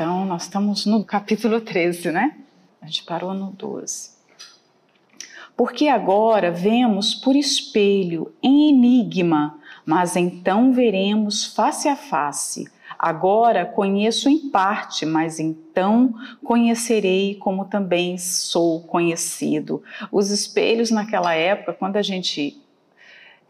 Então, nós estamos no capítulo 13, né? A gente parou no 12. Porque agora vemos por espelho, em enigma, mas então veremos face a face. Agora conheço em parte, mas então conhecerei como também sou conhecido. Os espelhos naquela época, quando a gente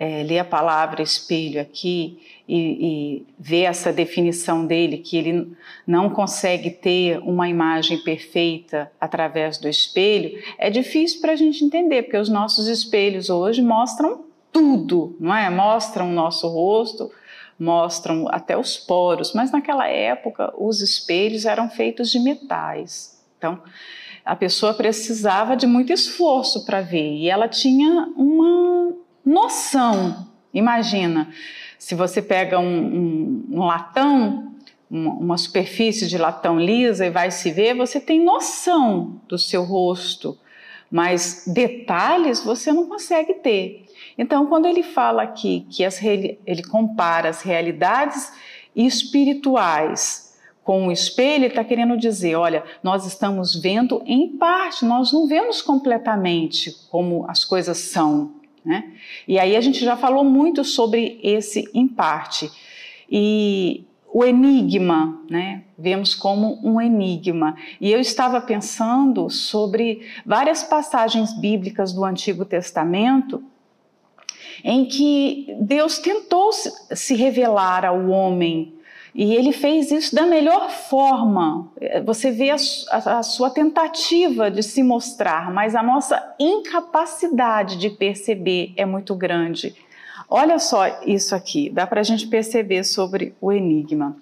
é, lê a palavra espelho aqui e, e vê essa definição dele, que ele não consegue ter uma imagem perfeita através do espelho, é difícil para a gente entender, porque os nossos espelhos hoje mostram tudo, não é? Mostram o nosso rosto, mostram até os poros, mas naquela época os espelhos eram feitos de metais. Então, a pessoa precisava de muito esforço para ver e ela tinha uma noção. Imagina, se você pega um, um, um latão, uma, uma superfície de latão lisa e vai se ver, você tem noção do seu rosto, mas detalhes você não consegue ter. Então, quando ele fala aqui que as, ele compara as realidades espirituais com o espelho, ele está querendo dizer: olha, nós estamos vendo em parte, nós não vemos completamente como as coisas são. Né? E aí a gente já falou muito sobre esse em parte. E o enigma, né? Vemos como um enigma. E eu estava pensando sobre várias passagens bíblicas do Antigo Testamento em que Deus tentou se revelar ao homem e ele fez isso da melhor forma. Você vê a, a, a, sua tentativa de se mostrar, mas a nossa incapacidade de perceber é muito grande. Olha só isso aqui, dá para a gente perceber sobre o enigma.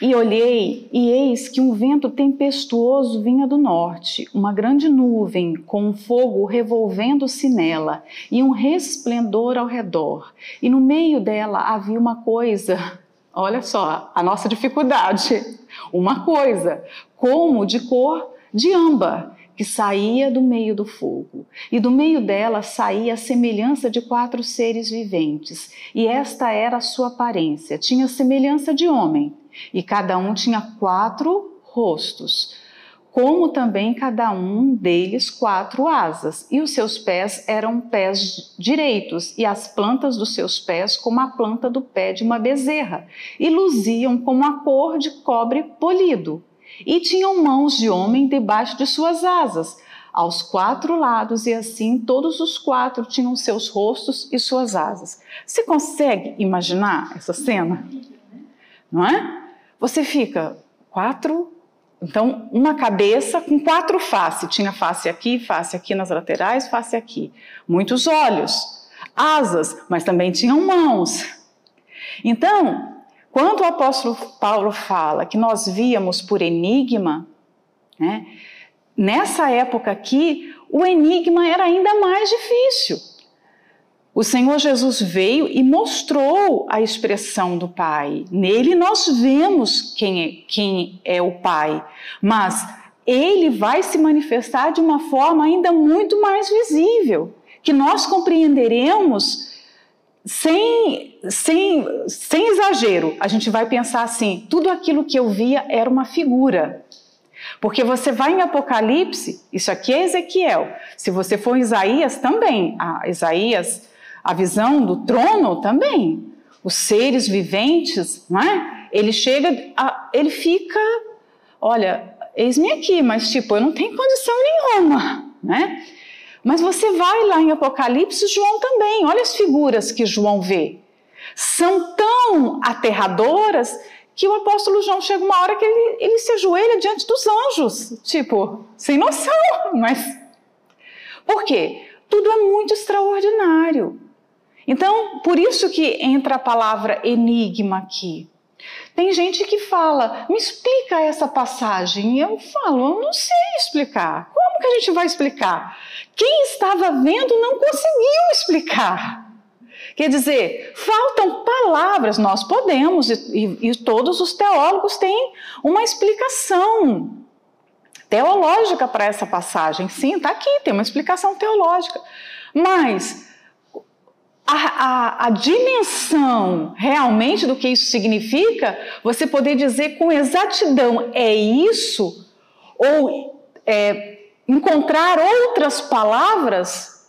E olhei, e eis que um vento tempestuoso vinha do norte, uma grande nuvem com um fogo revolvendo-se nela, e um resplendor ao redor. E no meio dela havia uma coisa, olha só, a nossa dificuldade, uma coisa, como de cor de âmbar, que saía do meio do fogo, e do meio dela saía a semelhança de quatro seres viventes, e esta era a sua aparência, tinha semelhança de homem. E cada um tinha quatro rostos, como também cada um deles quatro asas, e os seus pés eram pés direitos, e as plantas dos seus pés como a planta do pé de uma bezerra, e luziam como a cor de cobre polido, e tinham mãos de homem debaixo de suas asas, aos quatro lados, e assim todos os quatro tinham seus rostos e suas asas. Você consegue imaginar essa cena? Não é? você fica quatro. Então, uma cabeça com quatro faces. Tinha face aqui, face aqui nas laterais, face aqui. Muitos olhos, asas, mas também tinham mãos. Então, quando o apóstolo Paulo fala que nós víamos por enigma, né, nessa época aqui, o enigma era ainda mais difícil. O Senhor Jesus veio e mostrou a expressão do Pai. Nele nós vemos quem é, quem é o Pai, mas ele vai se manifestar de uma forma ainda muito mais visível, que nós compreenderemos sem, sem, sem exagero. A gente vai pensar assim: tudo aquilo que eu via era uma figura. Porque você vai em Apocalipse, isso aqui é Ezequiel. Se você for em Isaías, também. Ah, Isaías a visão do trono também. Os seres viventes, não é? Ele chega, a, ele fica, olha, eis-me aqui, mas tipo, eu não tenho condição nenhuma, né? Mas você vai lá em Apocalipse, João também, olha as figuras que João vê. São tão aterradoras que o apóstolo João chega uma hora que ele, ele se ajoelha diante dos anjos, tipo, sem noção, mas. Por quê? Tudo é muito extraordinário. Então, por isso que entra a palavra enigma aqui. Tem gente que fala, me explica essa passagem. Eu falo, eu não sei explicar. Como que a gente vai explicar? Quem estava vendo não conseguiu explicar. Quer dizer, faltam palavras, nós podemos, e, e, todos os teólogos têm uma explicação teológica para essa passagem. Sim, está aqui, tem uma explicação teológica. Mas a, a, a, dimensão realmente do que isso significa, você poder dizer com exatidão é isso, ou é, encontrar outras palavras,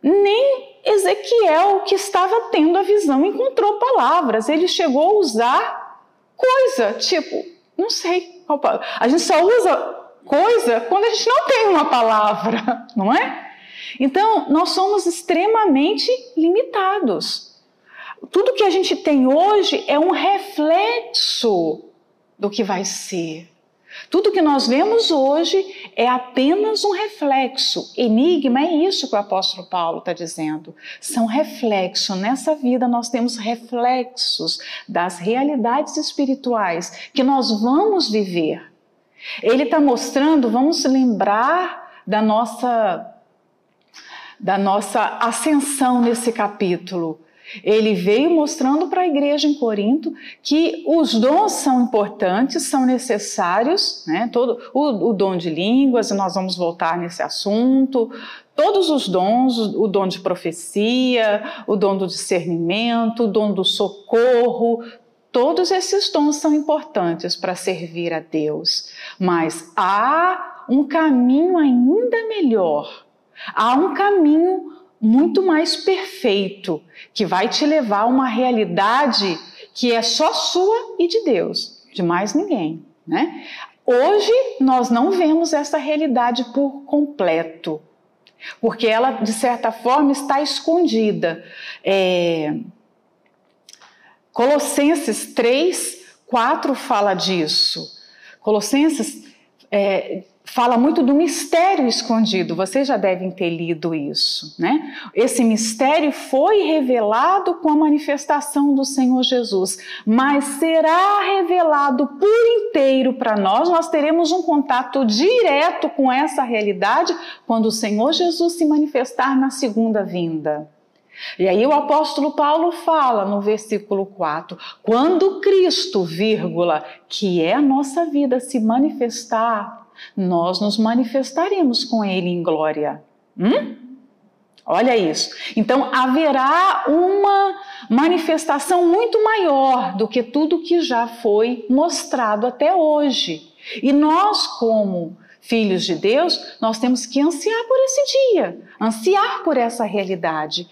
nem Ezequiel, que estava tendo a visão, encontrou palavras. Ele chegou a usar coisa, tipo, não sei. A gente só usa coisa quando a gente não tem uma palavra, não é? Então, nós somos extremamente limitados. Tudo que a gente tem hoje é um reflexo do que vai ser. Tudo que nós vemos hoje é apenas um reflexo. Enigma é isso que o apóstolo Paulo está dizendo. São reflexos. Nessa vida nós temos reflexos das realidades espirituais que nós vamos viver. Ele está mostrando, vamos lembrar da nossa da nossa ascensão nesse capítulo. Ele veio mostrando para a igreja em Corinto que os dons são importantes, são necessários, né? Todo o, o dom de línguas, e nós vamos voltar nesse assunto, todos os dons, o dom de profecia, o dom do discernimento, o dom do socorro, todos esses dons são importantes para servir a Deus. Mas há um caminho ainda melhor Há um caminho muito mais perfeito que vai te levar a uma realidade que é só sua e de Deus, de mais ninguém, né? Hoje nós não vemos essa realidade por completo, porque ela de certa forma está escondida. É... Colossenses 3, 4 fala disso. Colossenses é, fala muito do mistério escondido. Vocês já devem ter lido isso, né? Esse mistério foi revelado com a manifestação do Senhor Jesus, mas será revelado por inteiro para nós. Nós teremos um contato direto com essa realidade quando o Senhor Jesus se manifestar na segunda vinda. E aí o apóstolo Paulo fala no versículo 4: quando Cristo, vírgula, que é a nossa vida, se manifestar, nós nos manifestaremos com Ele em glória. Hum? Olha isso. Então haverá uma manifestação muito maior do que tudo que já foi mostrado até hoje. E nós, como filhos de Deus, nós temos que ansiar por esse dia, ansiar por essa realidade.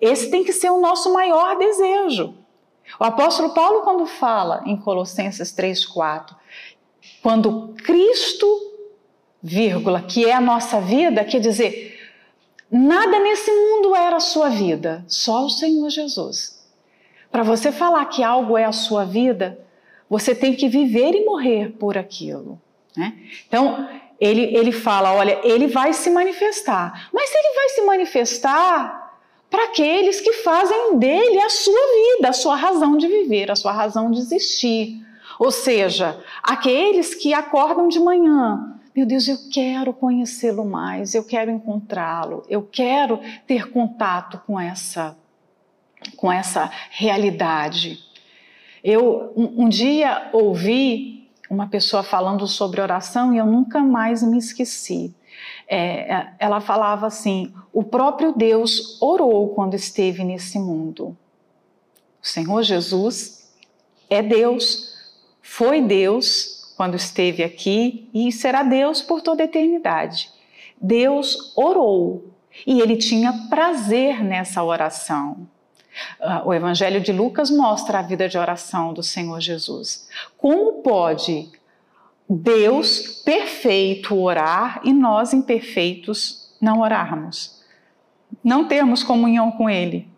Esse tem que ser o nosso maior desejo. O apóstolo Paulo, quando fala em Colossenses 3,4, quando Cristo vírgula, que é a nossa vida, quer dizer, nada nesse mundo era a sua vida, só o Senhor Jesus. Para você falar que algo é a sua vida, você tem que viver e morrer por aquilo. Né? Então, ele, ele fala: olha, ele vai se manifestar, mas ele vai se manifestar para aqueles que fazem dele a sua vida, a sua razão de viver, a sua razão de existir. Ou seja, aqueles que acordam de manhã meu Deus, eu quero conhecê-lo mais, eu quero encontrá-lo, eu quero ter contato com essa, com essa realidade. Eu um, um dia ouvi uma pessoa falando sobre oração e eu nunca mais me esqueci. É, é ela falava assim: o próprio Deus orou quando esteve nesse mundo. O Senhor Jesus é Deus, foi Deus quando esteve aqui e será Deus por toda a eternidade. Deus orou e ele tinha prazer nessa oração. Ah, o Evangelho de Lucas mostra a vida de oração do Senhor Jesus. Como pode Deus perfeito orar e nós imperfeitos não orarmos? Não termos comunhão com Ele.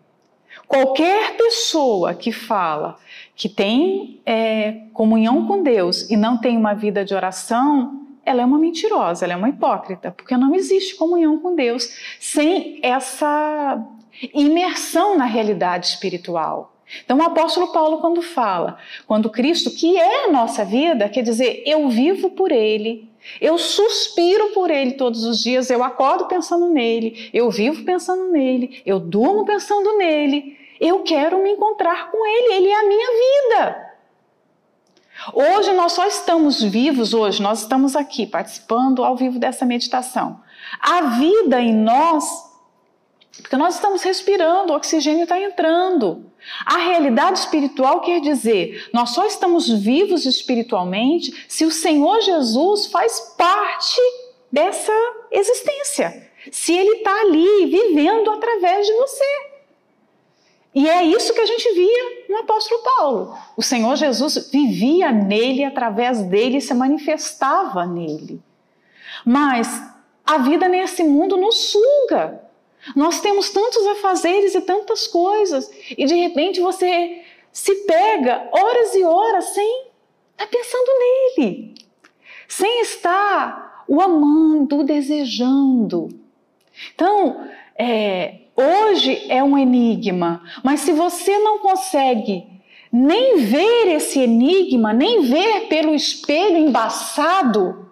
Qualquer pessoa que fala que tem é, comunhão com Deus e não tem uma vida de oração, ela é uma mentirosa, ela é uma hipócrita, porque não existe comunhão com Deus sem essa imersão na realidade espiritual. Então, o apóstolo Paulo, quando fala, quando Cristo, que é a nossa vida, quer dizer, eu vivo por Ele, eu suspiro por Ele todos os dias, eu acordo pensando nele, eu vivo pensando nele, eu durmo pensando nele, eu quero me encontrar com Ele, Ele é a minha vida. Hoje nós só estamos vivos, hoje nós estamos aqui participando ao vivo dessa meditação. A vida em nós Porque nós estamos respirando, o oxigênio está entrando. A realidade espiritual quer dizer, nós só estamos vivos espiritualmente se o Senhor Jesus faz parte dessa existência. Se Ele está ali vivendo através de você. E é isso que a gente via no apóstolo Paulo. O Senhor Jesus vivia nele, através dele, se manifestava nele. Mas a vida nesse mundo nos suga. Nós temos tantos afazeres e tantas coisas, e de repente você se pega horas e horas sem estar pensando nele, sem estar o amando, o desejando. Então, é, hoje é um enigma, mas se você não consegue nem ver esse enigma, nem ver pelo espelho embaçado,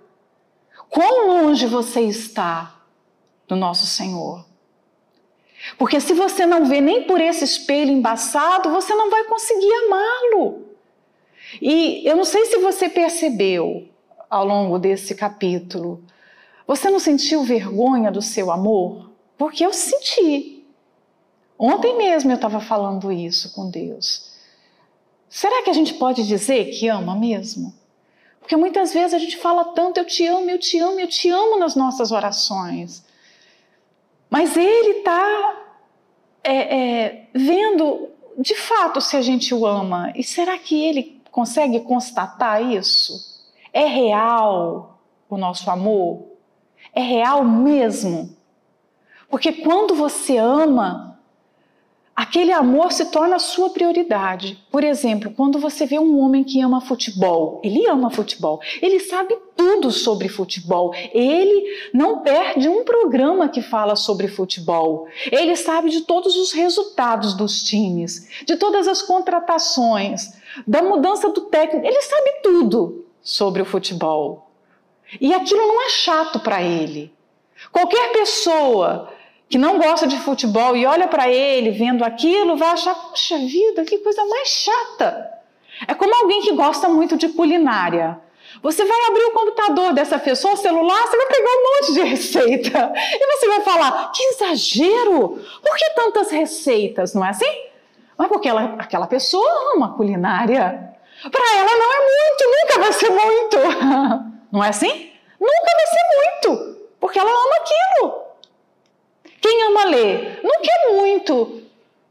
quão longe você está do nosso Senhor. Porque se você não vê nem por esse espelho embaçado, você não vai conseguir amá-lo. E eu não sei se você percebeu ao longo desse capítulo, você não sentiu vergonha do seu amor? Porque eu senti. Ontem mesmo eu estava falando isso com Deus. Será que a gente pode dizer que ama mesmo? Porque muitas vezes a gente fala tanto, eu te amo, eu te amo, eu te amo nas nossas orações. Mas ele está é, é, vendo de fato se a gente o ama. E será que ele consegue constatar isso? É real o nosso amor? É real mesmo? Porque quando você ama, aquele amor se torna a sua prioridade. Por exemplo, quando você vê um homem que ama futebol, ele ama futebol, ele sabe tudo sobre futebol, ele não perde um programa que fala sobre futebol, ele sabe de todos os resultados dos times, de todas as contratações, da mudança do técnico, ele sabe tudo sobre o futebol. E aquilo não é chato para ele. Qualquer pessoa que não gosta de futebol e olha para ele vendo aquilo, vai achar, puxa vida, que coisa mais chata. É como alguém que gosta muito de culinária. Você vai abrir o computador dessa pessoa, o celular, você vai pegar um monte de receita. E você vai falar, que exagero! Por que tantas receitas? Não é assim? Mas porque ela, aquela pessoa ama culinária. Para ela não é muito, nunca vai ser muito. Não é assim? Nunca vai ser muito, porque ela ama aquilo. Quem ama ler não quer muito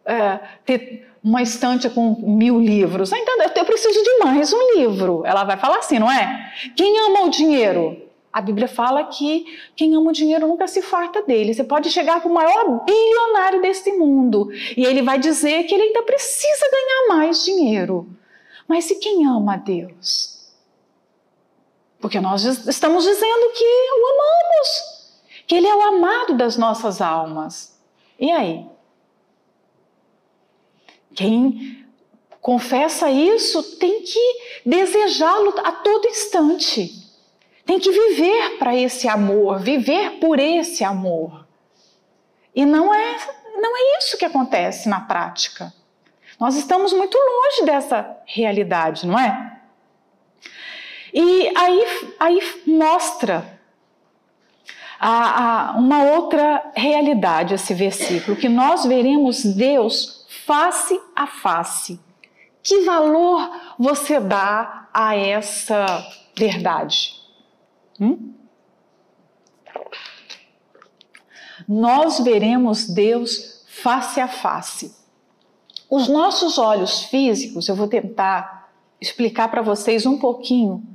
é, ter uma estante com mil livros. Então, eu preciso de mais um livro. Ela vai falar assim, não é? Quem ama o dinheiro? A Bíblia fala que quem ama o dinheiro nunca se farta dele. Você pode chegar para o maior bilionário deste mundo e ele vai dizer que ele ainda precisa ganhar mais dinheiro. Mas e quem ama a Deus? Porque nós estamos dizendo que o amamos que Ele é o amado das nossas almas. E aí? Quem confessa isso tem que desejá-lo a todo instante. Tem que viver para esse amor, viver por esse amor. E não é, não é isso que acontece na prática. Nós estamos muito longe dessa realidade, não é? E aí, aí mostra a, a uma outra realidade esse versículo, que nós veremos Deus face a face. Que valor você dá a essa verdade? Hum? Nós veremos Deus face a face. Os nossos olhos físicos, eu vou tentar explicar para vocês um pouquinho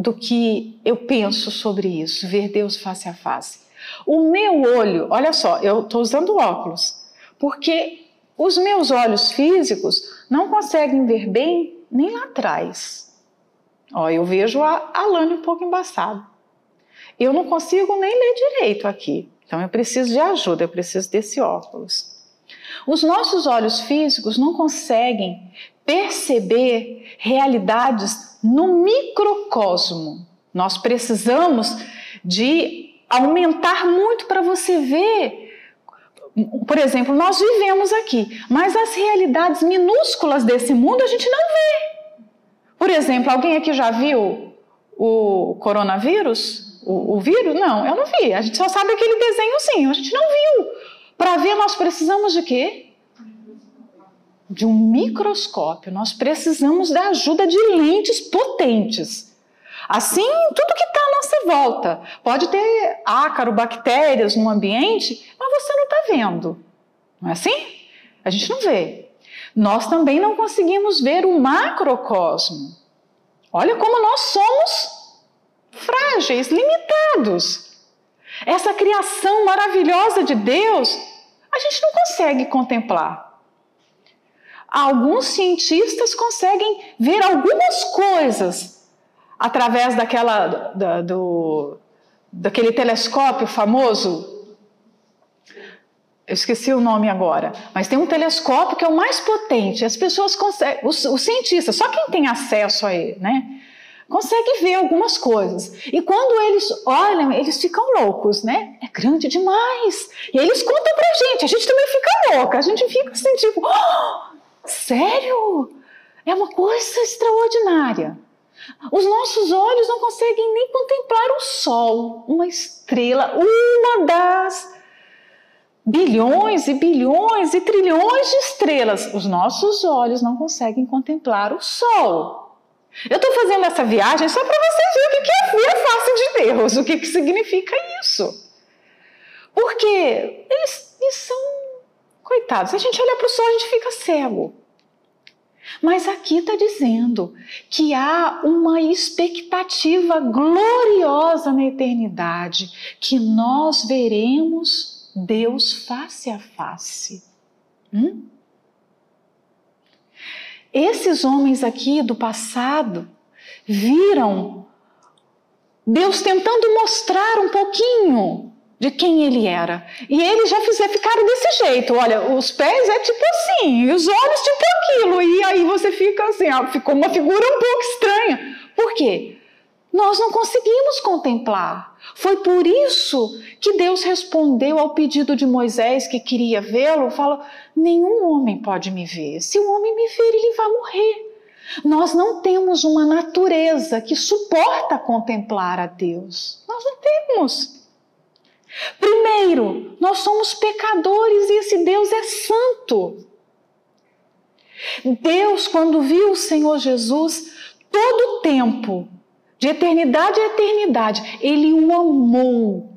do que eu penso sobre isso, ver Deus face a face. O meu olho, olha só, eu estou usando óculos, porque os meus olhos físicos não conseguem ver bem nem lá atrás. Ó, eu vejo a Alane um pouco embaçado. Eu não consigo nem ler direito aqui, então eu preciso de ajuda, eu preciso desse óculos. Os nossos olhos físicos não conseguem perceber realidades no microcosmo. Nós precisamos de aumentar muito para você ver. Por exemplo, nós vivemos aqui, mas as realidades minúsculas desse mundo a gente não vê. Por exemplo, alguém aqui já viu o coronavírus? O, o vírus? Não, eu não vi. A gente só sabe aquele desenhozinho, a gente não viu. Para ver, nós precisamos de quê? De um microscópio. Nós precisamos da ajuda de lentes potentes. Assim, tudo que está à nossa volta. Pode ter ácaro, bactérias no ambiente, mas você não está vendo. Não é assim? A gente não vê. Nós também não conseguimos ver o macrocosmo. Olha como nós somos frágeis, limitados. Essa criação maravilhosa de Deus, a gente não consegue contemplar. Alguns cientistas conseguem ver algumas coisas através daquela da, do, daquele telescópio famoso eu esqueci o nome agora, mas tem um telescópio que é o mais potente. As pessoas conseguem, os, os cientistas, só quem tem acesso a ele, né? Consegue ver algumas coisas. E quando eles olham, eles ficam loucos, né? É grande demais. E eles contam pra gente, a gente também fica louca, a gente fica assim, tipo, oh, sério? É uma coisa extraordinária. Os nossos olhos não conseguem nem contemplar o sol, uma estrela, uma das bilhões e bilhões e trilhões de estrelas. Os nossos olhos não conseguem contemplar o Sol. Eu estou fazendo essa viagem só para vocês verem o que é ver a face de Deus, o que, que significa isso. Porque eles, eles são coitados. A gente olha para o sol, a gente fica cego. Mas aqui está dizendo que há uma expectativa gloriosa na eternidade, que nós veremos Deus face a face. Hum? Esses homens aqui do passado viram Deus tentando mostrar um pouquinho de quem ele era. E eles já fizeram, ficaram desse jeito. Olha, os pés é tipo assim, e os olhos tipo aquilo. E aí você fica assim, ó, ficou uma figura um pouco estranha. Por quê? Nós não conseguimos contemplar. Foi por isso que Deus respondeu ao pedido de Moisés, que queria vê-lo, falou: Nenhum homem pode me ver. Se o homem me ver, ele vai morrer. Nós não temos uma natureza que suporta contemplar a Deus. Nós não temos. Primeiro, nós somos pecadores e esse Deus é santo. Deus, quando viu o Senhor Jesus, todo o tempo de eternidade a eternidade, ele o amou.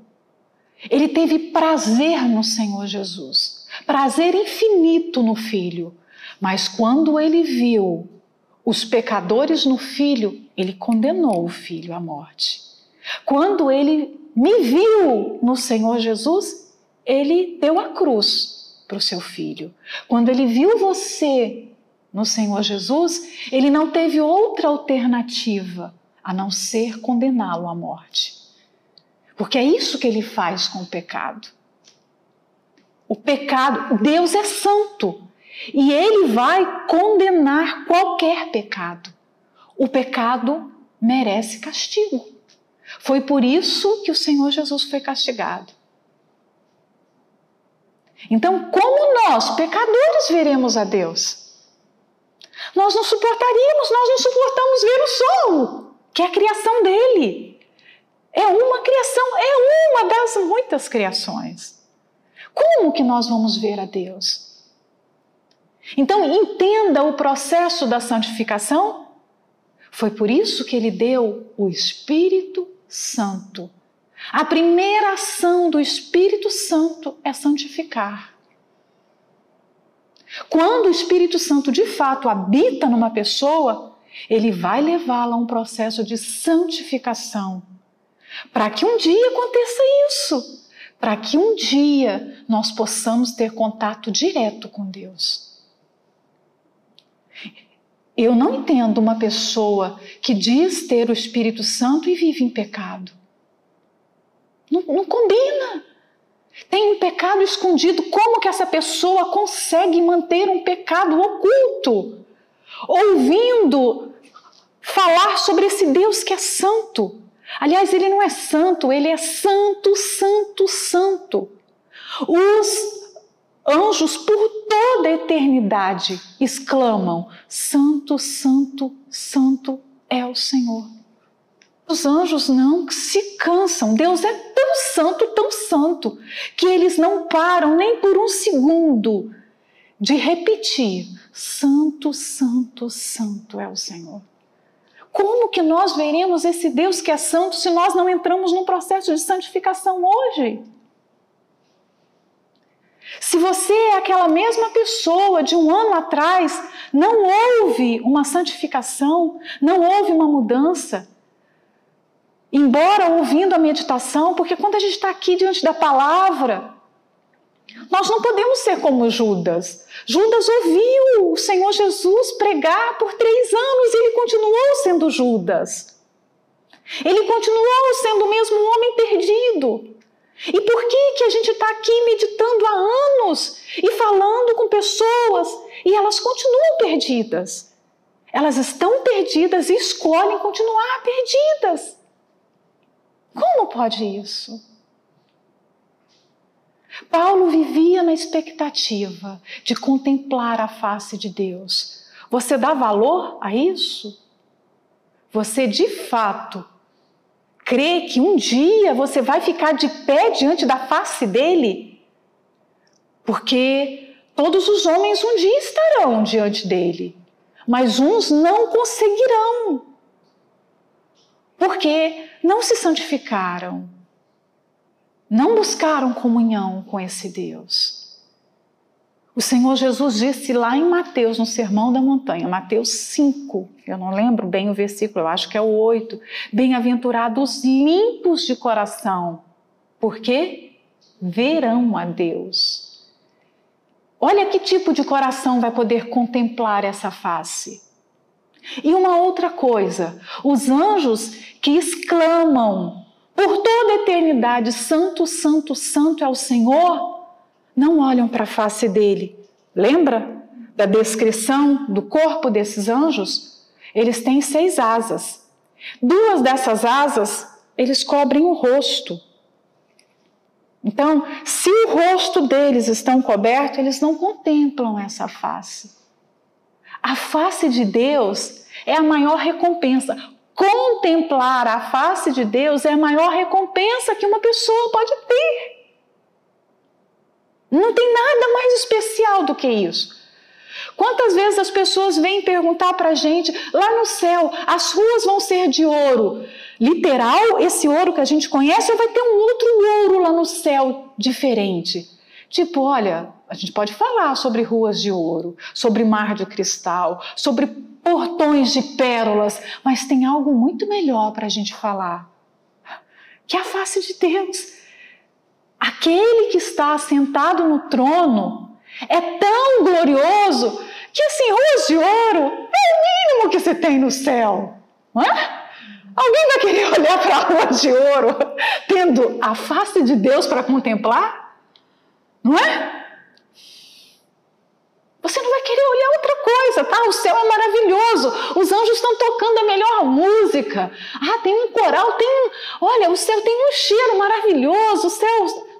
Ele teve prazer no Senhor Jesus, prazer infinito no Filho. Mas quando ele viu os pecadores no Filho, ele condenou o Filho à morte. Quando ele me viu no Senhor Jesus, ele deu a cruz para o seu filho. Quando ele viu você no Senhor Jesus, ele não teve outra alternativa a não ser condená-lo à morte. Porque é isso que ele faz com o pecado. O pecado, Deus é santo e ele vai condenar qualquer pecado. O pecado merece castigo. Foi por isso que o Senhor Jesus foi castigado. Então, como nós, pecadores, veremos a Deus? Nós não suportaríamos, nós não suportamos ver o sol que é a criação dele. É uma criação, é uma das muitas criações. Como que nós vamos ver a Deus? Então, entenda o processo da santificação. Foi por isso que ele deu o Espírito Santo. A primeira ação do Espírito Santo é santificar. Quando o Espírito Santo de fato habita numa pessoa, ele vai levá-la a um processo de santificação, para que um dia aconteça isso, para que um dia nós possamos ter contato direto com Deus. Eu não entendo uma pessoa que diz ter o Espírito Santo e vive em pecado. Não, não combina. Tem um pecado escondido. Como que essa pessoa consegue manter um pecado oculto? ouvindo falar sobre esse Deus que é santo. Aliás, ele não é santo, ele é santo, santo, santo. Os anjos por toda a eternidade exclamam: Santo, Santo, Santo é o Senhor. Os anjos não se cansam, Deus é tão santo, tão santo, que eles não param nem por um segundo de repetir: Santo, Santo, Santo é o Senhor. Como que nós veremos esse Deus que é santo se nós não entramos num processo de santificação hoje? Se você é aquela mesma pessoa de um ano atrás, não houve uma santificação, não houve uma mudança. Embora ouvindo a meditação, porque quando a gente está aqui diante da palavra, nós não podemos ser como Judas. Judas ouviu o Senhor Jesus pregar por três anos e ele continuou sendo Judas. Ele continuou sendo o mesmo homem perdido. E por que, que a gente está aqui meditando há anos e falando com pessoas e elas continuam perdidas? Elas estão perdidas e escolhem continuar perdidas. Como pode isso? Paulo vivia na expectativa de contemplar a face de Deus. Você dá valor a isso? Você de fato crê que um dia você vai ficar de pé diante da face dele? Porque todos os homens um dia estarão diante dele, mas uns não conseguirão. Porque não se santificaram, não buscaram comunhão com esse Deus. O Senhor Jesus disse lá em Mateus, no Sermão da Montanha, Mateus 5, eu não lembro bem o versículo, eu acho que é o 8. Bem-aventurados limpos de coração, porque verão a Deus. Olha que tipo de coração vai poder contemplar essa face. E uma outra coisa, os anjos que exclamam por toda a eternidade, Santo, Santo, Santo é o Senhor, não olham para a face dele. Lembra da descrição do corpo desses anjos? Eles têm seis asas. Duas dessas asas, eles cobrem o rosto. Então, se o rosto deles estão coberto, eles não contemplam essa face. A face de Deus é a maior recompensa. Contemplar a face de Deus é a maior recompensa que uma pessoa pode ter. Não tem nada mais especial do que isso. Quantas vezes as pessoas vêm perguntar para a gente, lá no céu, as ruas vão ser de ouro? Literal, esse ouro que a gente conhece, ou vai ter um outro ouro lá no céu diferente? Tipo, olha, a gente pode falar sobre ruas de ouro, sobre mar de cristal, sobre portões de pérolas, mas tem algo muito melhor para a gente falar, que é a face de Deus. Aquele que está sentado no trono é tão glorioso que assim, ruas de ouro é o mínimo que você tem no céu. Não é? Alguém vai querer olhar para a rua de ouro tendo a face de Deus para contemplar? Não é? Você não vai querer olhar outra coisa, tá? O céu é maravilhoso, os anjos estão tocando a melhor música. Ah, tem um coral, tem um. Olha, o céu tem um cheiro maravilhoso, o céu.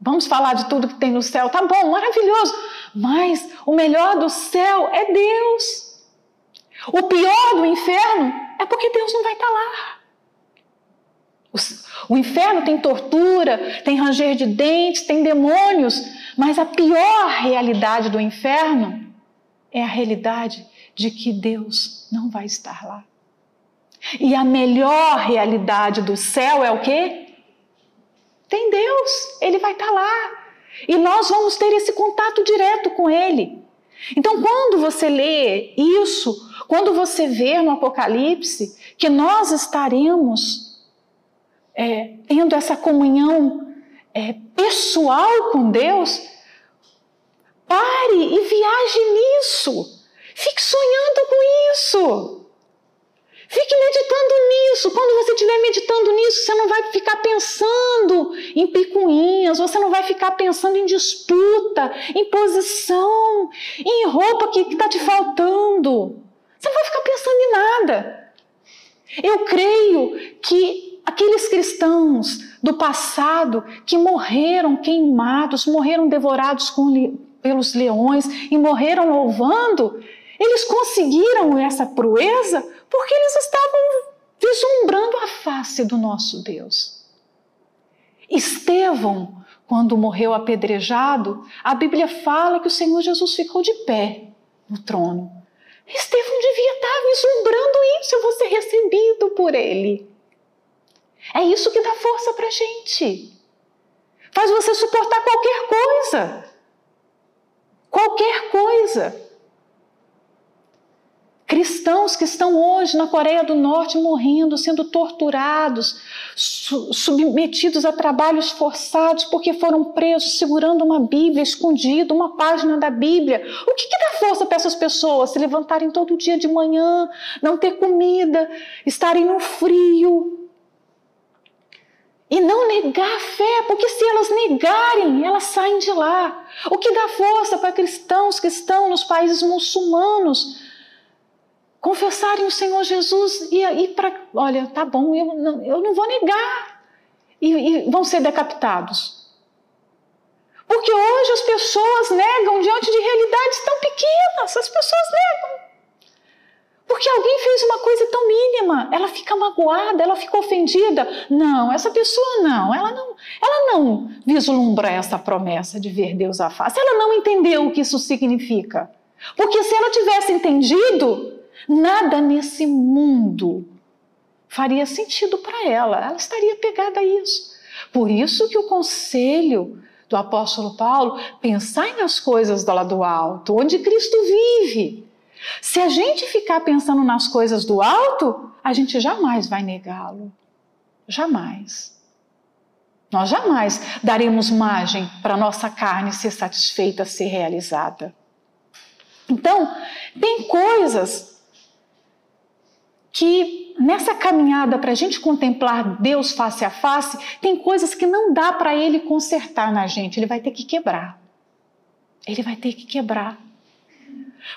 Vamos falar de tudo que tem no céu, tá bom, maravilhoso. Mas o melhor do céu é Deus. O pior do inferno é porque Deus não vai estar tá lá. O inferno tem tortura, tem ranger de dentes, tem demônios, mas a pior realidade do inferno é a realidade de que Deus não vai estar lá. E a melhor realidade do céu é o quê? Tem Deus, Ele vai estar lá. E nós vamos ter esse contato direto com Ele. Então, quando você lê isso, quando você vê no Apocalipse que nós estaremos é, tendo essa comunhão é, pessoal com Deus, pare e viaje nisso. Fique sonhando com isso. Fique meditando nisso. Quando você estiver meditando nisso, você não vai ficar pensando em picuinhas, você não vai ficar pensando em disputa, em posição, em roupa que está te faltando. Você não vai ficar pensando em nada. Eu creio que aqueles cristãos do passado que morreram queimados, morreram devorados pelos leões e morreram louvando, eles conseguiram essa proeza porque eles estavam vislumbrando a face do nosso Deus. Estevão, quando morreu apedrejado, a Bíblia fala que o Senhor Jesus ficou de pé no trono. Estevão devia estar vislumbrando isso, eu vou ser recebido por ele. É isso que dá força para gente. Faz você suportar qualquer coisa. Qualquer coisa. Cristãos que estão hoje na Coreia do Norte morrendo, sendo torturados, su submetidos a trabalhos forçados porque foram presos segurando uma Bíblia, escondido, uma página da Bíblia. O que, que dá força para essas pessoas se levantarem todo dia de manhã, não ter comida, estarem no frio? E não negar a fé, porque se elas negarem, elas saem de lá. O que dá força para cristãos que estão nos países muçulmanos? Confessarem o Senhor Jesus e, e para, olha, tá bom, eu não, eu não vou negar, e, e vão ser decapitados. Porque hoje as pessoas negam diante de realidades tão pequenas, as pessoas negam. Porque alguém fez uma coisa tão mínima, ela fica magoada, ela fica ofendida. Não, essa pessoa não, ela não, ela não vislumbra essa promessa de ver Deus à face. Ela não entendeu o que isso significa. Porque se ela tivesse entendido, Nada nesse mundo faria sentido para ela, ela estaria pegada a isso. Por isso que o conselho do apóstolo Paulo, pensar nas coisas do lado alto, onde Cristo vive. Se a gente ficar pensando nas coisas do alto, a gente jamais vai negá-lo. Jamais. Nós jamais daremos margem para nossa carne ser satisfeita, ser realizada. Então, tem coisas que nessa caminhada para a gente contemplar Deus face a face, tem coisas que não dá para Ele consertar na gente, Ele vai ter que quebrar. Ele vai ter que quebrar.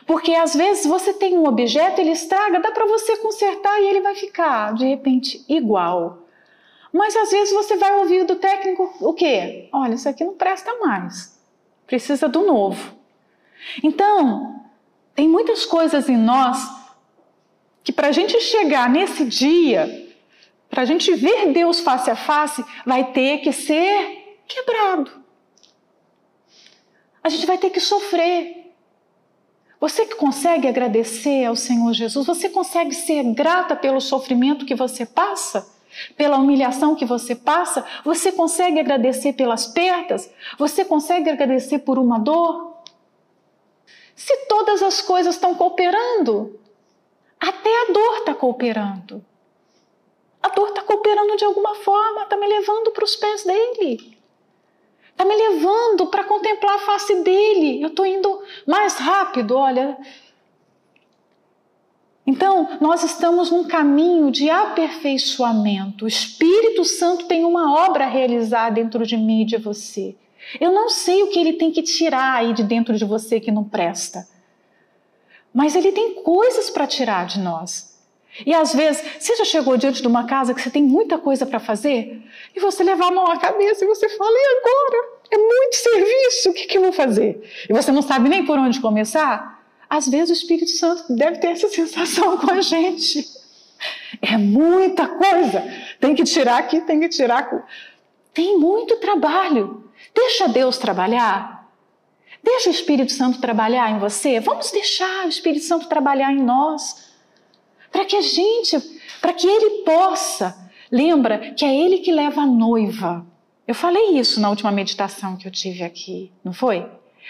Porque às vezes você tem um objeto, ele estraga, dá para você consertar e ele vai ficar de repente igual. Mas às vezes você vai ouvir do técnico o quê? Olha, isso aqui não presta mais. Precisa do novo. Então, tem muitas coisas em nós que para a gente chegar nesse dia, para a gente ver Deus face a face, vai ter que ser quebrado. A gente vai ter que sofrer. Você que consegue agradecer ao Senhor Jesus, você consegue ser grata pelo sofrimento que você passa? Pela humilhação que você passa? Você consegue agradecer pelas perdas? Você consegue agradecer por uma dor? Se todas as coisas estão cooperando, até a dor está cooperando. A dor está cooperando de alguma forma, está me levando para os pés dele. Está me levando para contemplar a face dele. Eu estou indo mais rápido, olha. Então, nós estamos num caminho de aperfeiçoamento. O Espírito Santo tem uma obra a realizar dentro de mim e de você. Eu não sei o que ele tem que tirar aí de dentro de você que não presta. Mas ele tem coisas para tirar de nós. E às vezes, você já chegou diante de uma casa que você tem muita coisa para fazer e você leva a mão à cabeça e você fala: e agora? É muito serviço, o que, que eu vou fazer? E você não sabe nem por onde começar? Às vezes o Espírito Santo deve ter essa sensação com a gente. É muita coisa. Tem que tirar aqui, tem que tirar. Tem muito trabalho. Deixa Deus trabalhar. Deixa o Espírito Santo trabalhar em você. Vamos deixar o Espírito Santo trabalhar em nós. Para que a gente, para que ele possa. Lembra que é ele que leva a noiva. Eu falei isso na última meditação que eu tive aqui, não foi?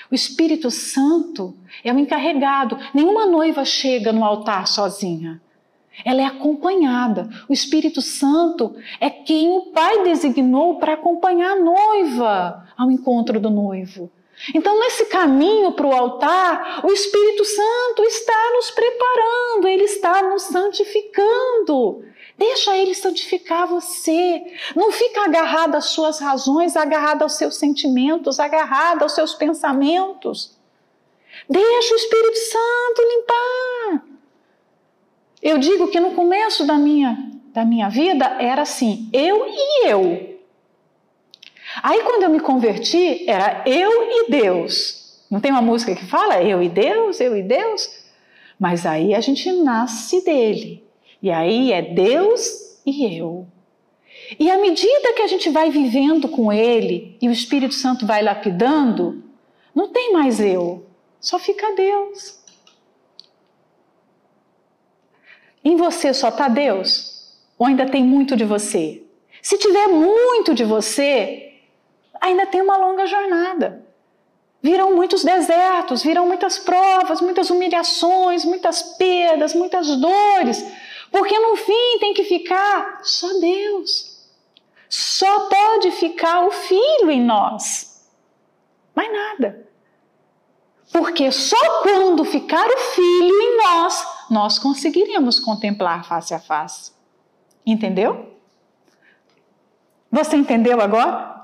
O Espírito Santo é o encarregado. Nenhuma noiva chega no altar sozinha. Ela é acompanhada. O Espírito Santo é quem o Pai designou para acompanhar a noiva ao encontro do noivo. Então, nesse caminho para o altar, o Espírito Santo está nos preparando, ele está nos santificando. Deixa ele santificar você. Não fica agarrado às suas razões, agarrado aos seus sentimentos, agarrado aos seus pensamentos. Deixa o Espírito Santo limpar. Eu digo que no começo da minha, da minha vida era assim, eu e eu. Aí quando eu me converti, era eu e Deus. Não tem uma música que fala eu e Deus, eu e Deus? Mas aí a gente nasce dele. E aí é Deus e eu. E à medida que a gente vai vivendo com Ele e o Espírito Santo vai lapidando, não tem mais eu, só fica Deus. Em você só está Deus? Ou ainda tem muito de você? Se tiver muito de você, ainda tem uma longa jornada. Virão muitos desertos, virão muitas provas, muitas humilhações, muitas perdas, muitas dores, porque no fim tem que ficar só Deus. Só pode ficar o Filho em nós. Mais nada. Porque só quando ficar o Filho em nós, nós conseguiremos contemplar face a face. Entendeu? Você entendeu agora?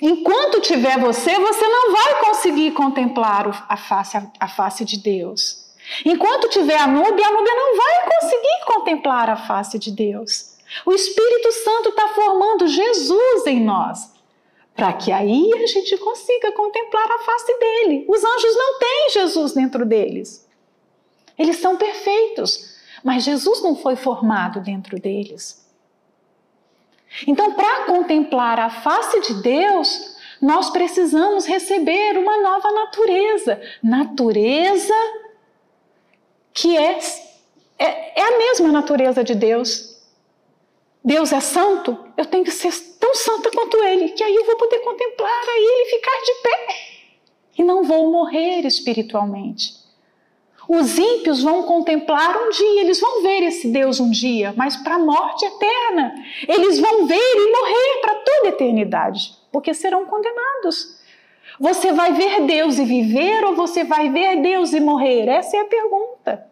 Enquanto tiver você, você não vai conseguir contemplar a face, a face de Deus. Enquanto tiver a Núbia, a Núbia não vai conseguir contemplar a face de Deus. O Espírito Santo está formando Jesus em nós, para que aí a gente consiga contemplar a face dele. Os anjos não têm Jesus dentro deles. Eles são perfeitos, mas Jesus não foi formado dentro deles. Então, para contemplar a face de Deus, nós precisamos receber uma nova natureza natureza que é, é, é a mesma natureza de Deus. Deus é santo, eu tenho que ser tão santa quanto Ele, que aí eu vou poder contemplar a Ele e ficar de pé. E não vou morrer espiritualmente. Os ímpios vão contemplar um dia, eles vão ver esse Deus um dia, mas para a morte eterna. Eles vão ver e morrer para toda a eternidade, porque serão condenados. Você vai ver Deus e viver ou você vai ver Deus e morrer? Essa é a pergunta.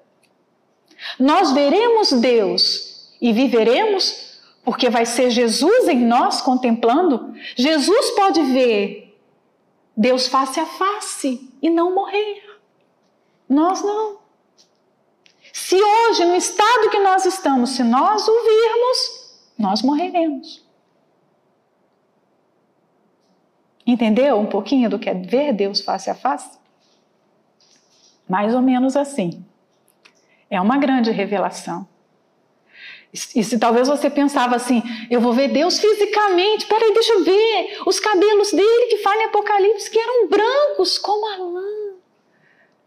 Nós veremos Deus e viveremos porque vai ser Jesus em nós contemplando. Jesus pode ver Deus face a face e não morrer. Nós não. Se hoje, no estado que nós estamos, se nós o virmos, nós morreremos. Entendeu um pouquinho do que é ver Deus face a face? Mais ou menos assim. É uma grande revelação. E se talvez você pensava assim, eu vou ver Deus fisicamente, peraí, deixa eu ver os cabelos dele que fala em Apocalipse que eram brancos como a lã.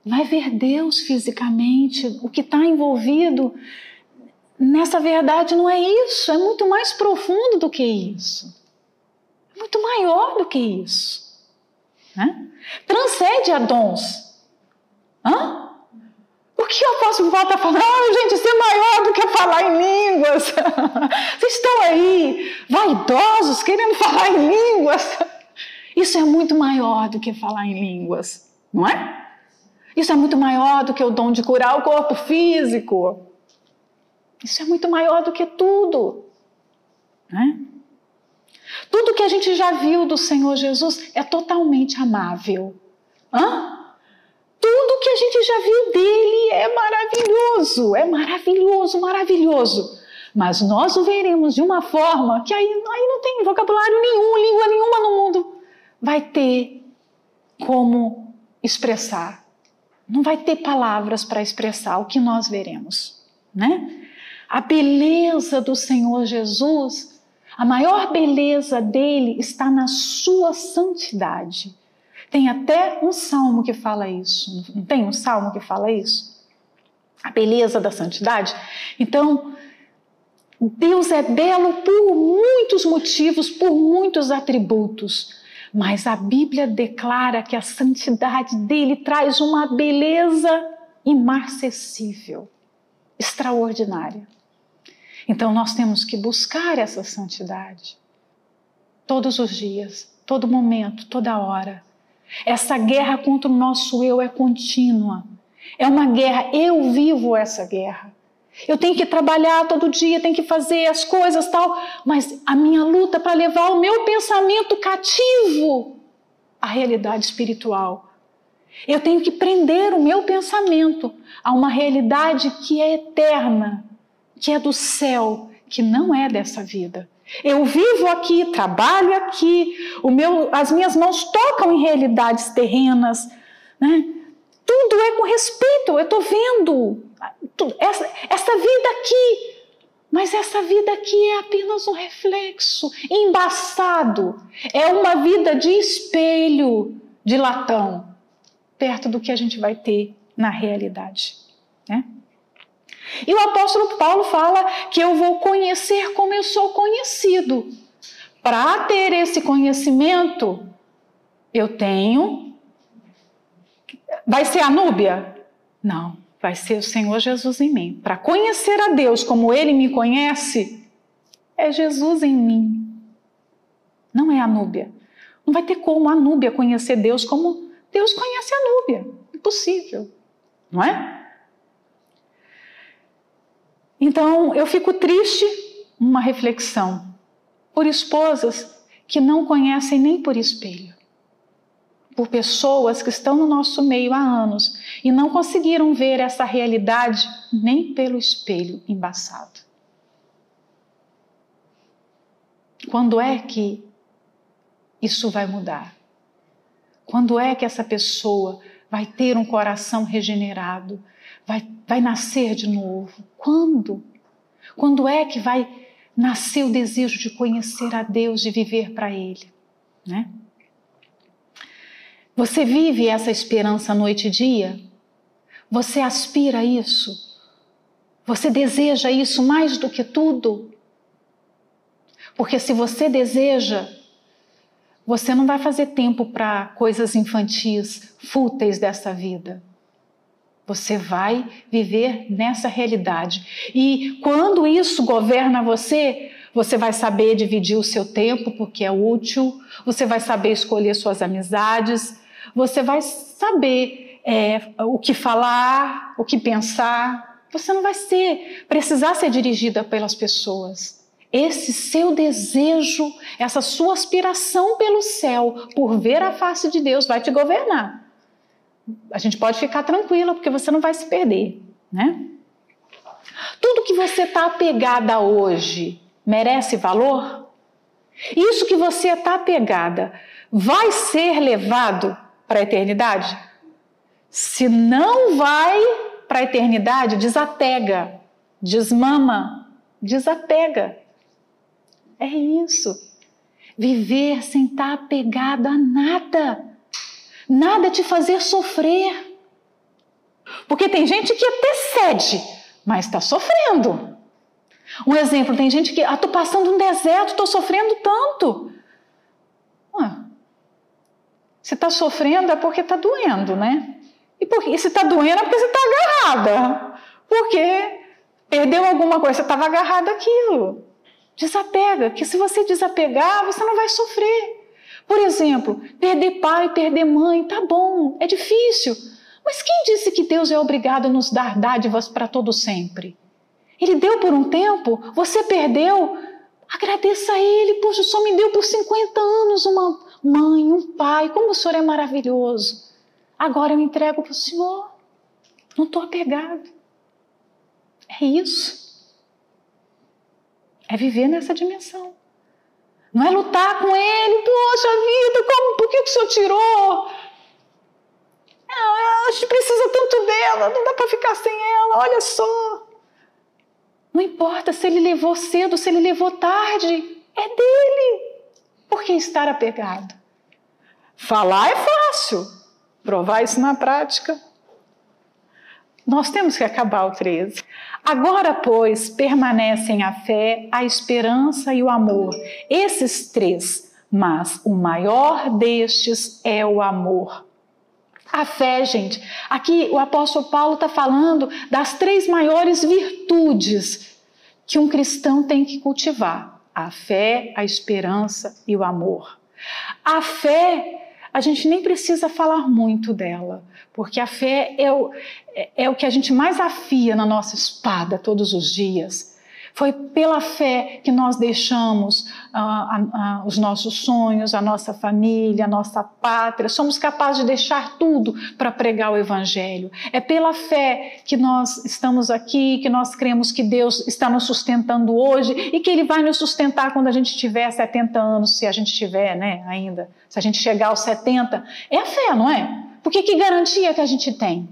Vai ver Deus fisicamente, o que está envolvido nessa verdade não é isso, é muito mais profundo do que isso muito maior do que isso. Né? Transcende a dons. Hã? O que o apóstolo Paulo está falando? Ah, gente, isso é maior do que falar em línguas. Vocês estão aí, vaidosos, querendo falar em línguas. Isso é muito maior do que falar em línguas, não é? Isso é muito maior do que o dom de curar o corpo físico. Isso é muito maior do que tudo. Né? Tudo que a gente já viu do Senhor Jesus é totalmente amável. Hã? Tudo que a gente já viu dele é maravilhoso, é maravilhoso, maravilhoso. Mas nós o veremos de uma forma que aí, aí não tem vocabulário nenhum, língua nenhuma no mundo vai ter como expressar. Não vai ter palavras para expressar o que nós veremos, né? A beleza do Senhor Jesus a maior beleza dele está na sua santidade. Tem até um salmo que fala isso. Não tem um salmo que fala isso? A beleza da santidade. Então, Deus é belo por muitos motivos, por muitos atributos. Mas a Bíblia declara que a santidade dele traz uma beleza imarcessível, extraordinária. Então nós temos que buscar essa santidade todos os dias, todo momento, toda hora. Essa guerra contra o nosso eu é contínua. É uma guerra, eu vivo essa guerra. Eu tenho que trabalhar todo dia, tenho que fazer as coisas tal, mas a minha luta para levar o meu pensamento cativo à realidade espiritual. Eu tenho que prender o meu pensamento a uma realidade que é eterna, que é do céu, que não é dessa vida. Eu vivo aqui, trabalho aqui, meu, as minhas mãos tocam em realidades terrenas, né? Tudo é com respeito, eu estou vendo essa, essa vida aqui, Mas essa vida aqui é apenas um reflexo, embaçado. É uma vida de espelho, de latão, perto do que a gente vai ter na realidade. Né? E o apóstolo Paulo fala que eu vou conhecer como eu sou conhecido. Para ter esse conhecimento, eu tenho. Vai ser a Núbia? Não, vai ser o Senhor Jesus em mim. Para conhecer a Deus como Ele me conhece, é Jesus em mim. Não é a Núbia. Não vai ter como a Núbia conhecer Deus como Deus conhece a Núbia. Impossível. Não é? Então eu fico triste, uma reflexão, por esposas que não conhecem nem por espelho, por pessoas que estão no nosso meio há anos e não conseguiram ver essa realidade nem pelo espelho embaçado. Quando é que isso vai mudar? Quando é que essa pessoa vai ter um coração regenerado, vai, vai nascer de novo? Quando? Quando é que vai nascer o desejo de conhecer a Deus, de viver para Ele? Né? Você vive essa esperança noite e dia? Você aspira isso? Você deseja isso mais do que tudo? Porque se você deseja, você não vai fazer tempo para coisas infantis, fúteis dessa vida. Você vai viver nessa realidade. E quando isso governa você, você vai saber dividir o seu tempo porque é útil, você vai saber escolher suas amizades, você vai saber é, o que falar, o que pensar. Você não vai ser, precisar ser dirigida pelas pessoas. Esse seu desejo, essa sua aspiração pelo céu, por ver a face de Deus, vai te governar a gente pode ficar tranquila porque você não vai se perder, né? Tudo que você está apegada hoje merece valor? Isso que você está apegada vai ser levado para a eternidade? Se não vai para a eternidade, desapega, desmama, desapega. É isso. Viver sem estar tá apegado a nada nada te fazer sofrer. Porque tem gente que até cede, mas está sofrendo. Um exemplo, tem gente que, ah, estou passando um deserto, estou sofrendo tanto. Ué, se está sofrendo é porque está doendo, né? E, porque, e se está doendo é porque você está agarrada. Porque perdeu alguma coisa, você estava agarrada àquilo. Desapega, que se você desapegar, você não vai sofrer. Por exemplo, perder pai, perder mãe, tá bom, é difícil. Mas quem disse que Deus é obrigado a nos dar dádivas para todo sempre? Ele deu por um tempo, você perdeu, agradeça a Ele, poxa, só me deu por 50 anos uma mãe, um pai, como o Senhor é maravilhoso. Agora eu entrego para o Senhor, não estou apegado. É isso. É viver nessa dimensão. Não é lutar com ele, poxa vida, como, por que, o senhor tirou? Ah, a gente precisa tanto dela, não dá para ficar sem ela, olha só. Não importa se ele levou cedo, se ele levou tarde, é dele. Por que estar apegado? Falar é fácil, provar isso na prática. Nós temos que acabar o 13. Agora, pois, permanecem a fé, a esperança e o amor. Esses três, mas o maior destes é o amor. A fé, gente, aqui o apóstolo Paulo está falando das três maiores virtudes que um cristão tem que cultivar: a fé, a esperança e o amor. A fé a gente nem precisa falar muito dela, porque a fé é o, é, é o que a gente mais afia na nossa espada todos os dias. Foi pela fé que nós deixamos ah, ah, os nossos sonhos, a nossa família, a nossa pátria. Somos capazes de deixar tudo para pregar o Evangelho. É pela fé que nós estamos aqui, que nós cremos que Deus está nos sustentando hoje e que Ele vai nos sustentar quando a gente tiver 70 anos, se a gente tiver né, ainda, se a gente chegar aos 70. É a fé, não é? Porque que garantia que a gente tem?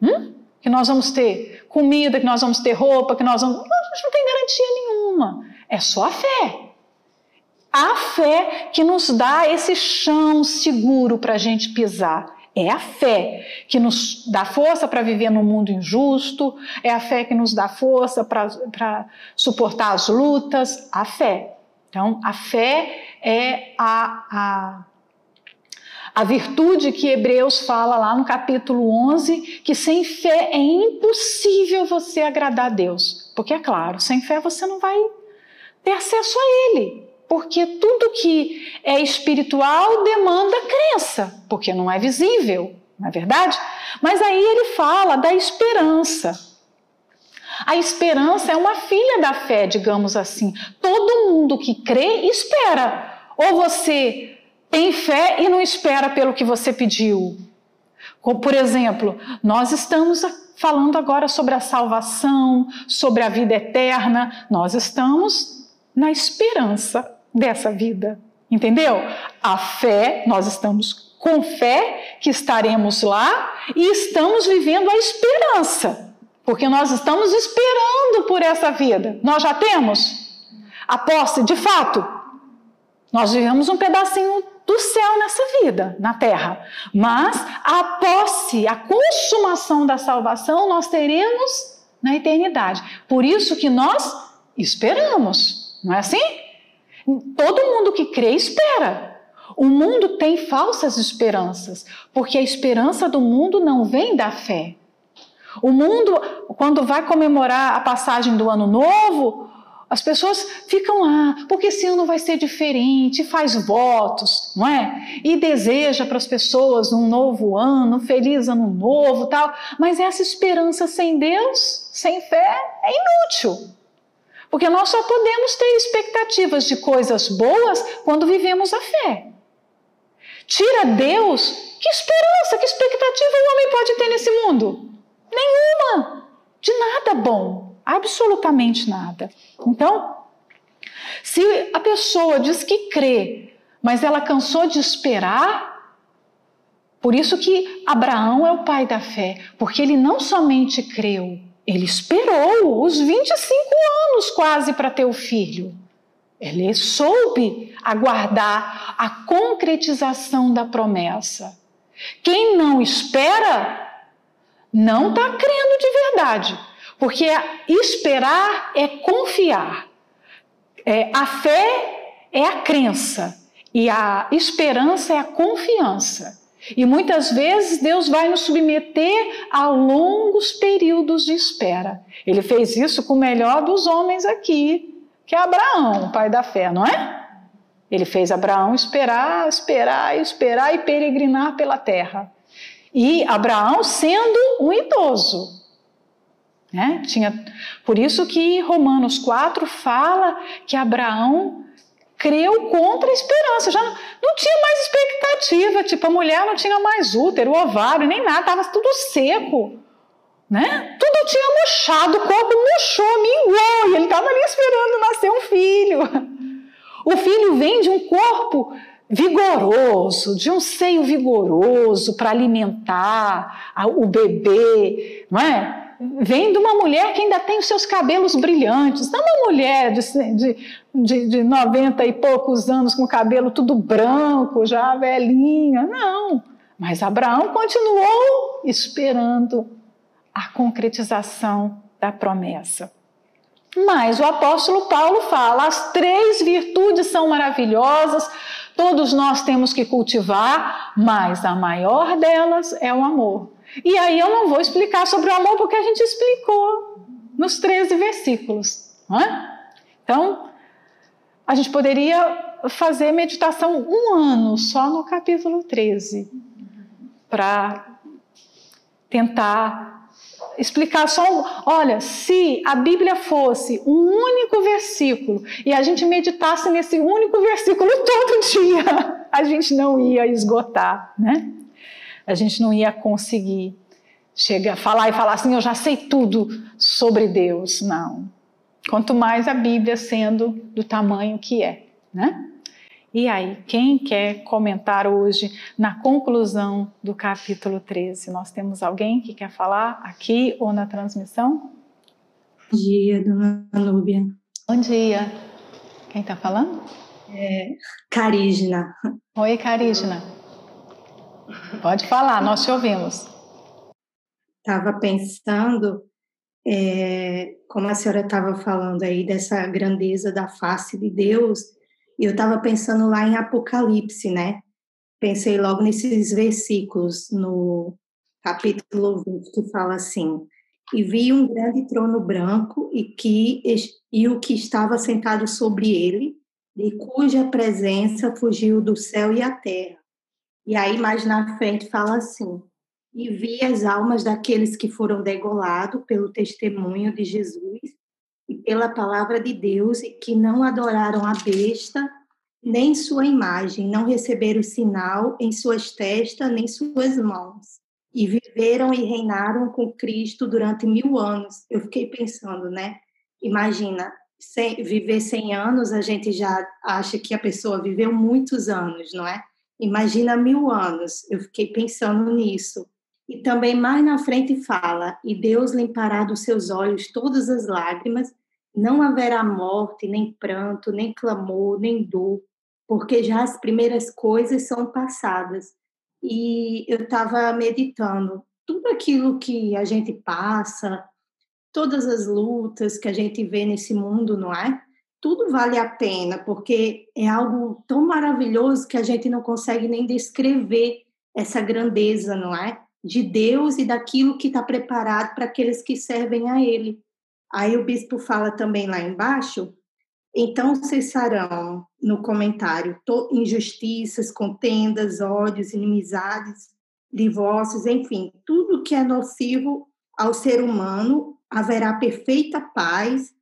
Hum? que nós vamos ter comida, que nós vamos ter roupa, que nós vamos. A gente não tem garantia nenhuma. É só a fé. A fé que nos dá esse chão seguro para a gente pisar. É a fé que nos dá força para viver num mundo injusto, é a fé que nos dá força para suportar as lutas, a fé. Então, a fé é a, a, a virtude que Hebreus fala lá no capítulo 11, que sem fé é impossível você agradar a Deus. Porque, é claro, sem fé você não vai ter acesso a Ele porque tudo que é espiritual demanda crença, porque não é visível, não é verdade? Mas aí ele fala da esperança. A esperança é uma filha da fé, digamos assim. Todo mundo que crê espera. Ou você tem fé e não espera pelo que você pediu. Como, por exemplo, nós estamos falando agora sobre a salvação, sobre a vida eterna. Nós estamos na esperança dessa vida. Entendeu? A fé, nós estamos com fé que estaremos lá e estamos vivendo a esperança, porque nós estamos esperando por essa vida. Nós já temos a posse, de fato. Nós vivemos um pedacinho do céu nessa vida, na terra. Mas a posse, a consumação da salvação nós teremos na eternidade. Por isso que nós esperamos, não é assim? Todo mundo que crê espera. O mundo tem falsas esperanças, porque a esperança do mundo não vem da fé. O mundo, quando vai comemorar a passagem do ano novo, as pessoas ficam lá, porque esse ano vai ser diferente, faz votos, não é? E deseja para as pessoas um novo ano, um feliz ano novo, tal. Mas essa esperança sem Deus, sem fé, é inútil. Porque nós só podemos ter expectativas de coisas boas quando vivemos a fé. Tira Deus, que esperança, que expectativa o homem pode ter nesse mundo? Nenhuma. De nada bom. Absolutamente nada. Então, se a pessoa diz que crê, mas ela cansou de esperar, por isso que Abraão é o pai da fé, porque ele não somente creu, ele esperou os 25 anos quase para ter o filho. Ele soube aguardar a concretização da promessa. Quem não espera, não está crendo de verdade, porque esperar é confiar. É, a fé é a crença e a esperança é a confiança. E muitas vezes Deus vai nos submeter a longos períodos de espera. Ele fez isso com o melhor dos homens aqui, que é Abraão, o pai da fé, não é? Ele fez Abraão esperar, esperar, esperar e peregrinar pela terra. E Abraão sendo um idoso. Né? Tinha, por isso que Romanos 4 fala que Abraão creu contra a esperança. Já não, não, tinha mais expectativa. Tipo, a mulher não tinha mais útero, ovário, nem nada, estava tudo seco. Né? Tudo tinha murchado, o corpo murchou, minguou, e ele estava ali esperando nascer um filho. O filho vem de um corpo vigoroso, de um seio vigoroso para alimentar o bebê, não é? Vem de uma mulher que ainda tem os seus cabelos brilhantes, não uma mulher de, de, de, de 90 e poucos anos com o cabelo tudo branco, já velhinha, não. Mas Abraão continuou esperando a concretização da promessa. Mas o apóstolo Paulo fala: as três virtudes são maravilhosas, todos nós temos que cultivar, mas a maior delas é o amor. E aí eu não vou explicar sobre o amor porque a gente explicou nos 13 versículos. É? Então, a gente poderia fazer meditação um ano só no capítulo 13 para tentar explicar só. Olha, se a Bíblia fosse um único versículo e a gente meditasse nesse único versículo todo dia, a gente não ia esgotar, né? A gente não ia conseguir chegar, falar e falar assim, eu já sei tudo sobre Deus. Não. Quanto mais a Bíblia sendo do tamanho que é, né? E aí, quem quer comentar hoje na conclusão do capítulo 13? Nós temos alguém que quer falar aqui ou na transmissão? Bom dia, dona Núbia. Bom dia. Quem está falando? É, Carígena. Oi, Carígena. Pode falar, nós te ouvimos. Estava pensando, é, como a senhora estava falando aí, dessa grandeza da face de Deus, e eu estava pensando lá em Apocalipse, né? Pensei logo nesses versículos no capítulo 20 que fala assim: E vi um grande trono branco e que e o que estava sentado sobre ele, de cuja presença fugiu do céu e a terra. E aí mais na frente fala assim: E vi as almas daqueles que foram degolados pelo testemunho de Jesus e pela palavra de Deus e que não adoraram a besta nem sua imagem, não receberam sinal em suas testas nem suas mãos. E viveram e reinaram com Cristo durante mil anos. Eu fiquei pensando, né? Imagina, viver 100 anos, a gente já acha que a pessoa viveu muitos anos, não é? Imagina mil anos. Eu fiquei pensando nisso. E também mais na frente fala: E Deus limpará dos seus olhos todas as lágrimas, não haverá morte, nem pranto, nem clamor, nem dor, porque já as primeiras coisas são passadas. E eu estava meditando tudo aquilo que a gente passa, todas as lutas que a gente vê nesse mundo, não é? Tudo vale a pena, porque é algo tão maravilhoso que a gente não consegue nem descrever essa grandeza, não é? De Deus e daquilo que está preparado para aqueles que servem a Ele. Aí o bispo fala também lá embaixo, então cessarão no comentário injustiças, contendas, ódios, inimizades, divórcios, enfim, tudo que é nocivo ao ser humano, haverá perfeita paz,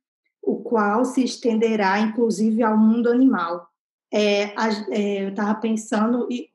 o qual se estenderá inclusive ao mundo animal. É, é, eu estava pensando, e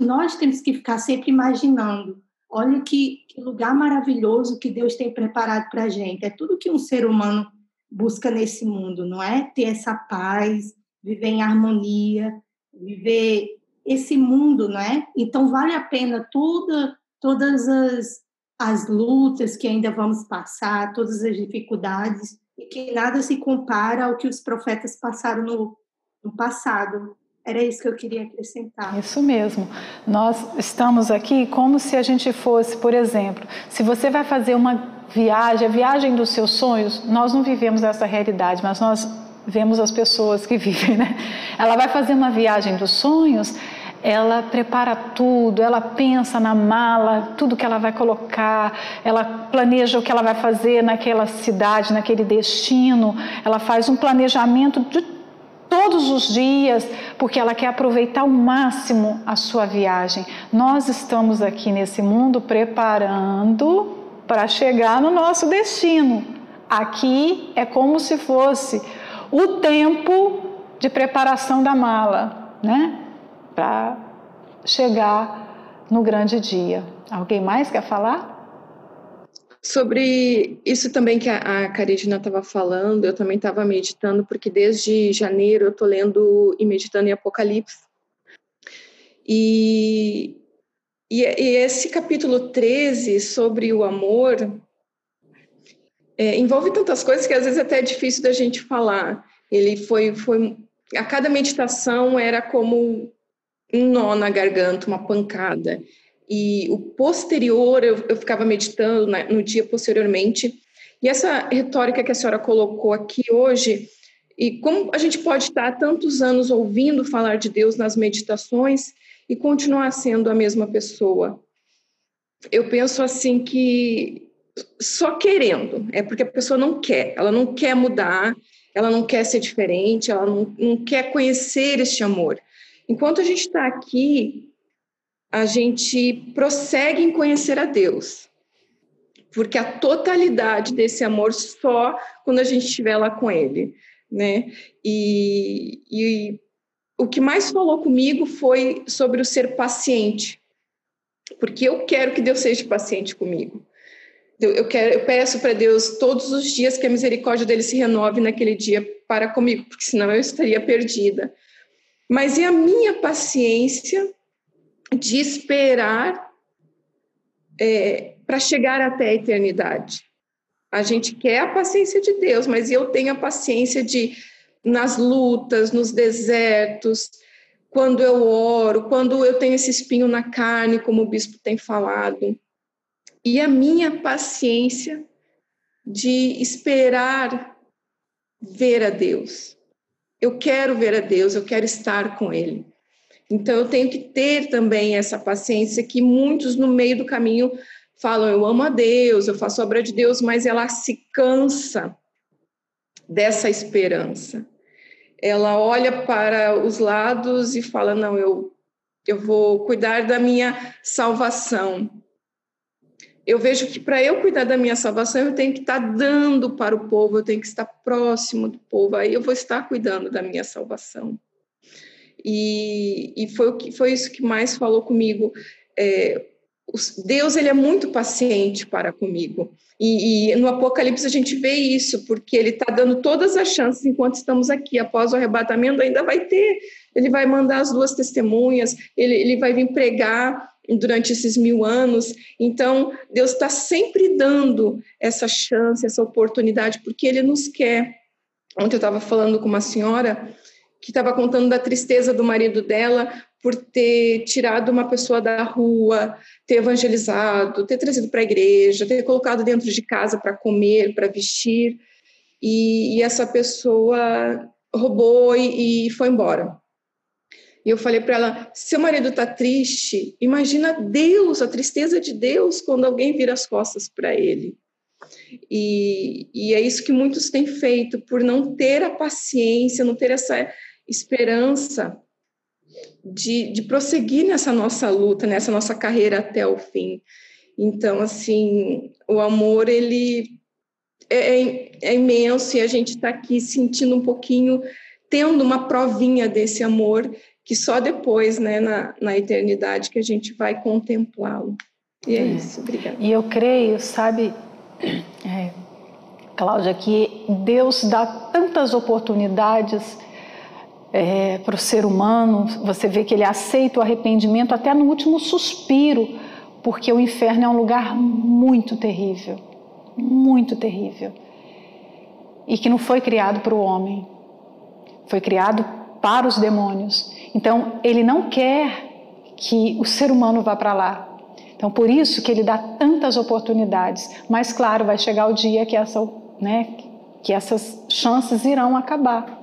nós temos que ficar sempre imaginando Olha que, que lugar maravilhoso que Deus tem preparado para a gente. É tudo que um ser humano busca nesse mundo, não é? Ter essa paz, viver em harmonia, viver esse mundo, não é? Então vale a pena toda, todas as, as lutas que ainda vamos passar, todas as dificuldades, e que nada se compara ao que os profetas passaram no, no passado. Era isso que eu queria acrescentar. Isso mesmo. Nós estamos aqui como se a gente fosse, por exemplo, se você vai fazer uma viagem, a viagem dos seus sonhos, nós não vivemos essa realidade, mas nós vemos as pessoas que vivem, né? Ela vai fazer uma viagem dos sonhos, ela prepara tudo, ela pensa na mala, tudo que ela vai colocar, ela planeja o que ela vai fazer naquela cidade, naquele destino, ela faz um planejamento de todos os dias, porque ela quer aproveitar ao máximo a sua viagem. Nós estamos aqui nesse mundo preparando para chegar no nosso destino. Aqui é como se fosse o tempo de preparação da mala, né? Para chegar no grande dia. Alguém mais quer falar? Sobre isso também que a, a Carijina estava falando, eu também estava meditando, porque desde janeiro eu estou lendo e meditando em Apocalipse. E, e, e esse capítulo 13 sobre o amor é, envolve tantas coisas que às vezes até é difícil da gente falar. Ele foi, foi. A cada meditação era como um nó na garganta, uma pancada e o posterior eu, eu ficava meditando no dia posteriormente. E essa retórica que a senhora colocou aqui hoje, e como a gente pode estar há tantos anos ouvindo falar de Deus nas meditações e continuar sendo a mesma pessoa? Eu penso assim que só querendo, é porque a pessoa não quer, ela não quer mudar, ela não quer ser diferente, ela não, não quer conhecer este amor. Enquanto a gente está aqui a gente prossegue em conhecer a Deus. Porque a totalidade desse amor só quando a gente estiver lá com Ele, né? E, e o que mais falou comigo foi sobre o ser paciente, porque eu quero que Deus seja paciente comigo. Eu, quero, eu peço para Deus todos os dias que a misericórdia dele se renove naquele dia para comigo, porque senão eu estaria perdida. Mas e a minha paciência de esperar é, para chegar até a eternidade? A gente quer a paciência de Deus, mas eu tenho a paciência de, nas lutas, nos desertos, quando eu oro, quando eu tenho esse espinho na carne, como o bispo tem falado. E a minha paciência de esperar ver a Deus. Eu quero ver a Deus, eu quero estar com Ele. Então eu tenho que ter também essa paciência que muitos no meio do caminho falam: eu amo a Deus, eu faço obra de Deus, mas ela se cansa dessa esperança. Ela olha para os lados e fala: não, eu, eu vou cuidar da minha salvação eu vejo que para eu cuidar da minha salvação, eu tenho que estar dando para o povo, eu tenho que estar próximo do povo, aí eu vou estar cuidando da minha salvação. E, e foi, o que, foi isso que mais falou comigo. É, Deus ele é muito paciente para comigo. E, e, no Apocalipse a gente vê isso, porque ele está dando todas as chances enquanto estamos aqui. Após o arrebatamento, ainda vai ter. Ele vai mandar as duas testemunhas, ele, ele vai vir pregar durante esses mil anos. Então, Deus está sempre dando essa chance, essa oportunidade, porque Ele nos quer. Ontem eu estava falando com uma senhora que estava contando da tristeza do marido dela por ter tirado uma pessoa da rua, ter evangelizado, ter trazido para a igreja, ter colocado dentro de casa para comer, para vestir, e, e, essa pessoa roubou e, e foi embora. E eu falei para ela: seu marido está triste, imagina Deus, a tristeza de Deus quando alguém vira as costas para ele. E, e é isso que muitos têm feito, por não ter a paciência, não ter essa esperança de, de prosseguir nessa nossa luta, nessa nossa carreira até o fim. Então, assim, o amor, ele é, é, é imenso e a gente está aqui sentindo um pouquinho, tendo uma provinha desse amor que só depois, né, na, na eternidade, que a gente vai contemplá-lo. E é, é, isso, obrigada. E eu creio, sabe, é, Cláudia, que Deus dá tantas oportunidades é, para o ser humano, você vê que ele aceita o arrependimento até no último suspiro, porque o inferno é um lugar muito terrível, muito terrível. E que não foi criado para o homem, foi criado para os demônios. Então, ele não quer que o ser humano vá para lá. Então, por isso que ele dá tantas oportunidades. Mas, claro, vai chegar o dia que, essa, né, que essas chances irão acabar.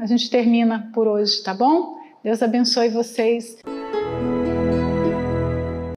A gente termina por hoje, tá bom? Deus abençoe vocês.